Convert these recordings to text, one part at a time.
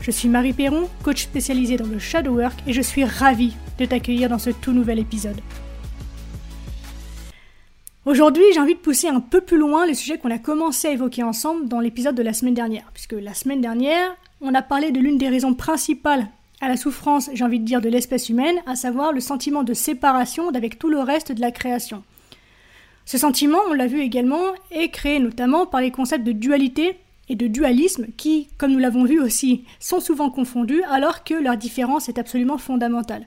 Je suis Marie Perron, coach spécialisée dans le shadow work et je suis ravie de t'accueillir dans ce tout nouvel épisode. Aujourd'hui, j'ai envie de pousser un peu plus loin le sujet qu'on a commencé à évoquer ensemble dans l'épisode de la semaine dernière, puisque la semaine dernière, on a parlé de l'une des raisons principales à la souffrance, j'ai envie de dire, de l'espèce humaine, à savoir le sentiment de séparation d'avec tout le reste de la création. Ce sentiment, on l'a vu également, est créé notamment par les concepts de dualité et de dualisme qui, comme nous l'avons vu aussi, sont souvent confondus alors que leur différence est absolument fondamentale.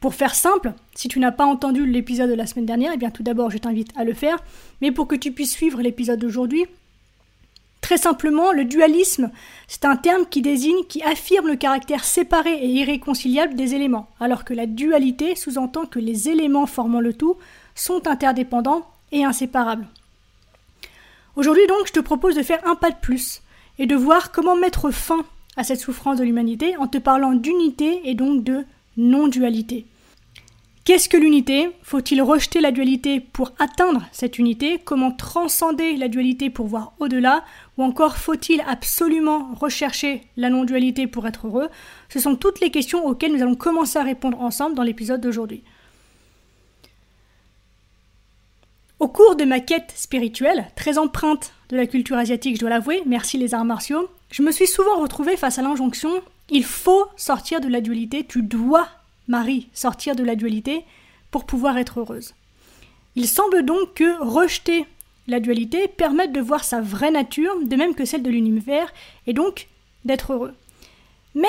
Pour faire simple, si tu n'as pas entendu l'épisode de la semaine dernière, eh bien tout d'abord je t'invite à le faire, mais pour que tu puisses suivre l'épisode d'aujourd'hui, très simplement, le dualisme, c'est un terme qui désigne, qui affirme le caractère séparé et irréconciliable des éléments, alors que la dualité sous-entend que les éléments formant le tout sont interdépendants et inséparables. Aujourd'hui donc, je te propose de faire un pas de plus et de voir comment mettre fin à cette souffrance de l'humanité en te parlant d'unité et donc de non-dualité. Qu'est-ce que l'unité? Faut-il rejeter la dualité pour atteindre cette unité? Comment transcender la dualité pour voir au-delà? Ou encore faut-il absolument rechercher la non-dualité pour être heureux? Ce sont toutes les questions auxquelles nous allons commencer à répondre ensemble dans l'épisode d'aujourd'hui. Au cours de ma quête spirituelle, très empreinte de la culture asiatique, je dois l'avouer, merci les arts martiaux, je me suis souvent retrouvée face à l'injonction il faut sortir de la dualité, tu dois, Marie, sortir de la dualité pour pouvoir être heureuse. Il semble donc que rejeter la dualité permette de voir sa vraie nature, de même que celle de l'univers, et donc d'être heureux. Mais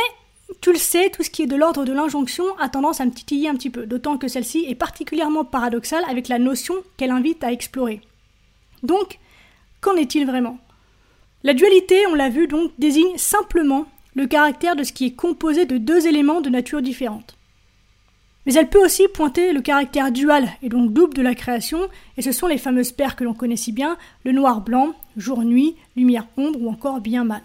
tu le sais, tout ce qui est de l'ordre de l'injonction a tendance à me titiller un petit peu, d'autant que celle-ci est particulièrement paradoxale avec la notion qu'elle invite à explorer. Donc, qu'en est-il vraiment? La dualité, on l'a vu donc, désigne simplement le caractère de ce qui est composé de deux éléments de nature différente. Mais elle peut aussi pointer le caractère dual et donc double de la création, et ce sont les fameuses paires que l'on connaît si bien, le noir-blanc, jour-nuit, lumière-ombre ou encore bien-mal.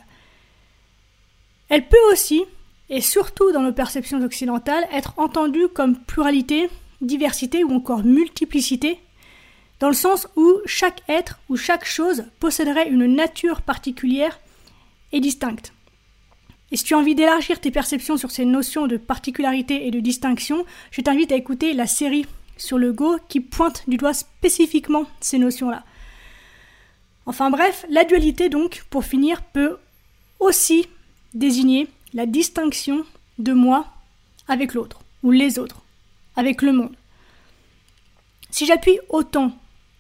Elle peut aussi et surtout dans nos perceptions occidentales, être entendu comme pluralité, diversité ou encore multiplicité, dans le sens où chaque être ou chaque chose posséderait une nature particulière et distincte. Et si tu as envie d'élargir tes perceptions sur ces notions de particularité et de distinction, je t'invite à écouter la série sur le Go qui pointe du doigt spécifiquement ces notions-là. Enfin bref, la dualité donc, pour finir, peut aussi désigner la distinction de moi avec l'autre, ou les autres, avec le monde. Si j'appuie autant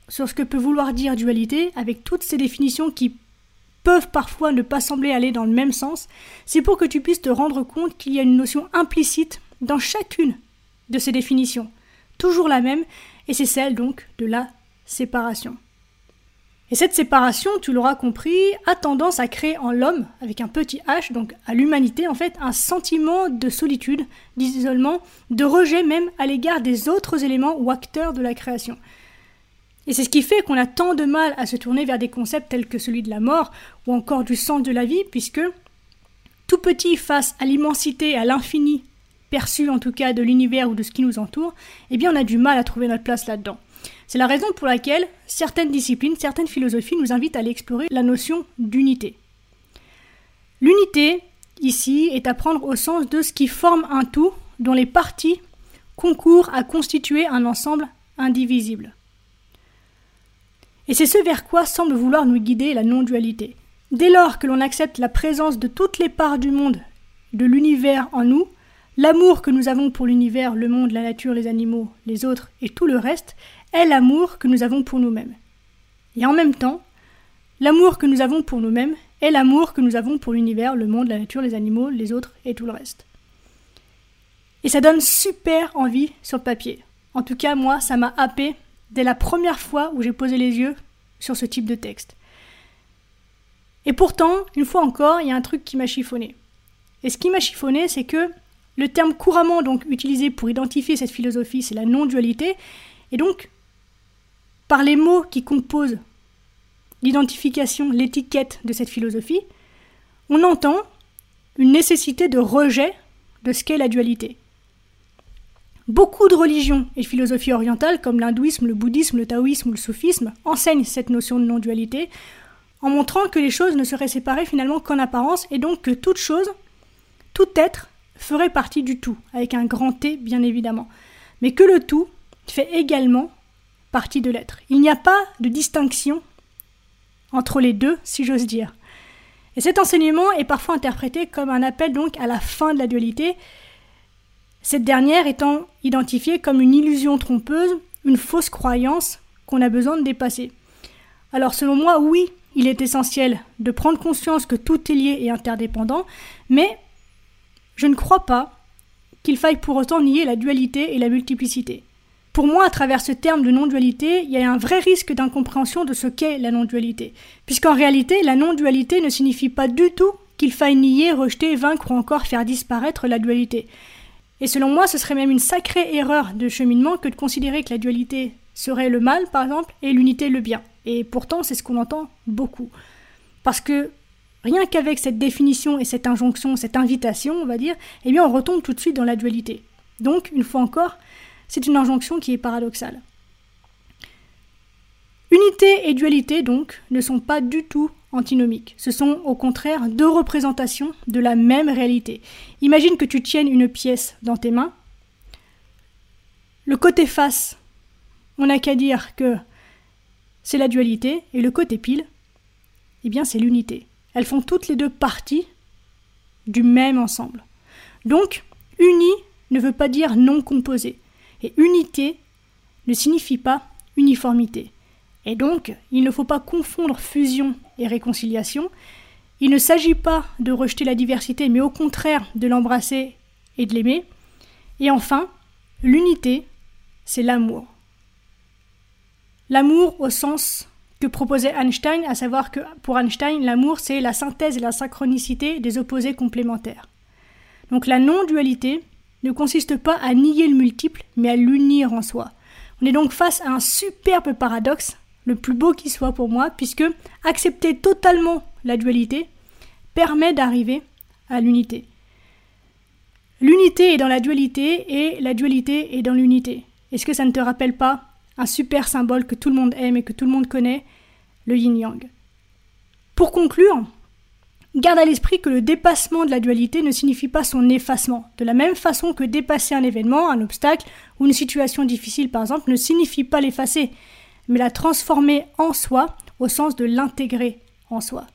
sur ce que peut vouloir dire dualité, avec toutes ces définitions qui peuvent parfois ne pas sembler aller dans le même sens, c'est pour que tu puisses te rendre compte qu'il y a une notion implicite dans chacune de ces définitions, toujours la même, et c'est celle donc de la séparation. Et cette séparation, tu l'auras compris, a tendance à créer en l'homme, avec un petit h, donc à l'humanité en fait, un sentiment de solitude, d'isolement, de rejet même à l'égard des autres éléments ou acteurs de la création. Et c'est ce qui fait qu'on a tant de mal à se tourner vers des concepts tels que celui de la mort ou encore du sens de la vie, puisque tout petit face à l'immensité, à l'infini, perçu en tout cas de l'univers ou de ce qui nous entoure, eh bien on a du mal à trouver notre place là-dedans. C'est la raison pour laquelle certaines disciplines, certaines philosophies nous invitent à explorer la notion d'unité. L'unité, ici, est à prendre au sens de ce qui forme un tout dont les parties concourent à constituer un ensemble indivisible. Et c'est ce vers quoi semble vouloir nous guider la non-dualité. Dès lors que l'on accepte la présence de toutes les parts du monde, de l'univers en nous, l'amour que nous avons pour l'univers, le monde, la nature, les animaux, les autres et tout le reste, est l'amour que nous avons pour nous-mêmes. Et en même temps, l'amour que nous avons pour nous-mêmes est l'amour que nous avons pour l'univers, le monde, la nature, les animaux, les autres et tout le reste. Et ça donne super envie sur le papier. En tout cas, moi, ça m'a happé dès la première fois où j'ai posé les yeux sur ce type de texte. Et pourtant, une fois encore, il y a un truc qui m'a chiffonné. Et ce qui m'a chiffonné, c'est que Le terme couramment donc utilisé pour identifier cette philosophie, c'est la non-dualité. Et donc, par les mots qui composent l'identification, l'étiquette de cette philosophie, on entend une nécessité de rejet de ce qu'est la dualité. Beaucoup de religions et philosophies orientales, comme l'hindouisme, le bouddhisme, le taoïsme ou le soufisme, enseignent cette notion de non-dualité, en montrant que les choses ne seraient séparées finalement qu'en apparence, et donc que toute chose, tout être, ferait partie du tout, avec un grand T bien évidemment, mais que le tout fait également partie de l'être. Il n'y a pas de distinction entre les deux, si j'ose dire. Et cet enseignement est parfois interprété comme un appel donc à la fin de la dualité, cette dernière étant identifiée comme une illusion trompeuse, une fausse croyance qu'on a besoin de dépasser. Alors selon moi, oui, il est essentiel de prendre conscience que tout est lié et interdépendant, mais je ne crois pas qu'il faille pour autant nier la dualité et la multiplicité. Pour moi, à travers ce terme de non-dualité, il y a un vrai risque d'incompréhension de ce qu'est la non-dualité. Puisqu'en réalité, la non-dualité ne signifie pas du tout qu'il faille nier, rejeter, vaincre ou encore faire disparaître la dualité. Et selon moi, ce serait même une sacrée erreur de cheminement que de considérer que la dualité serait le mal, par exemple, et l'unité le bien. Et pourtant, c'est ce qu'on entend beaucoup. Parce que rien qu'avec cette définition et cette injonction, cette invitation, on va dire, eh bien, on retombe tout de suite dans la dualité. Donc, une fois encore, c'est une injonction qui est paradoxale. Unité et dualité, donc, ne sont pas du tout antinomiques. Ce sont au contraire deux représentations de la même réalité. Imagine que tu tiennes une pièce dans tes mains. Le côté face, on n'a qu'à dire que c'est la dualité, et le côté pile, eh bien c'est l'unité. Elles font toutes les deux partie du même ensemble. Donc, uni ne veut pas dire non composé, et unité ne signifie pas uniformité. Et donc, il ne faut pas confondre fusion et réconciliation. Il ne s'agit pas de rejeter la diversité, mais au contraire de l'embrasser et de l'aimer. Et enfin, l'unité, c'est l'amour. L'amour au sens que proposait Einstein, à savoir que pour Einstein, l'amour, c'est la synthèse et la synchronicité des opposés complémentaires. Donc la non-dualité ne consiste pas à nier le multiple, mais à l'unir en soi. On est donc face à un superbe paradoxe le plus beau qui soit pour moi, puisque accepter totalement la dualité permet d'arriver à l'unité. L'unité est dans la dualité et la dualité est dans l'unité. Est-ce que ça ne te rappelle pas un super symbole que tout le monde aime et que tout le monde connaît, le yin-yang? Pour conclure, garde à l'esprit que le dépassement de la dualité ne signifie pas son effacement. De la même façon que dépasser un événement, un obstacle ou une situation difficile par exemple ne signifie pas l'effacer mais la transformer en soi au sens de l'intégrer en soi.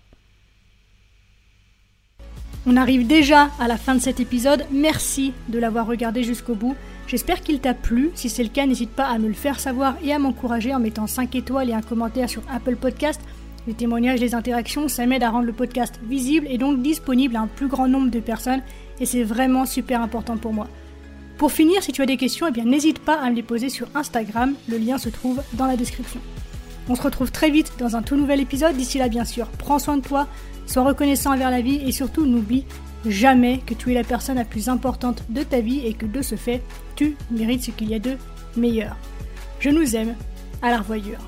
On arrive déjà à la fin de cet épisode. Merci de l'avoir regardé jusqu'au bout. J'espère qu'il t'a plu. Si c'est le cas, n'hésite pas à me le faire savoir et à m'encourager en mettant 5 étoiles et un commentaire sur Apple Podcast. Les témoignages, les interactions, ça m'aide à rendre le podcast visible et donc disponible à un plus grand nombre de personnes et c'est vraiment super important pour moi. Pour finir, si tu as des questions, eh bien n'hésite pas à me les poser sur Instagram, le lien se trouve dans la description. On se retrouve très vite dans un tout nouvel épisode. D'ici là, bien sûr, prends soin de toi, sois reconnaissant envers la vie et surtout n'oublie jamais que tu es la personne la plus importante de ta vie et que de ce fait, tu mérites ce qu'il y a de meilleur. Je nous aime, à la revoyure.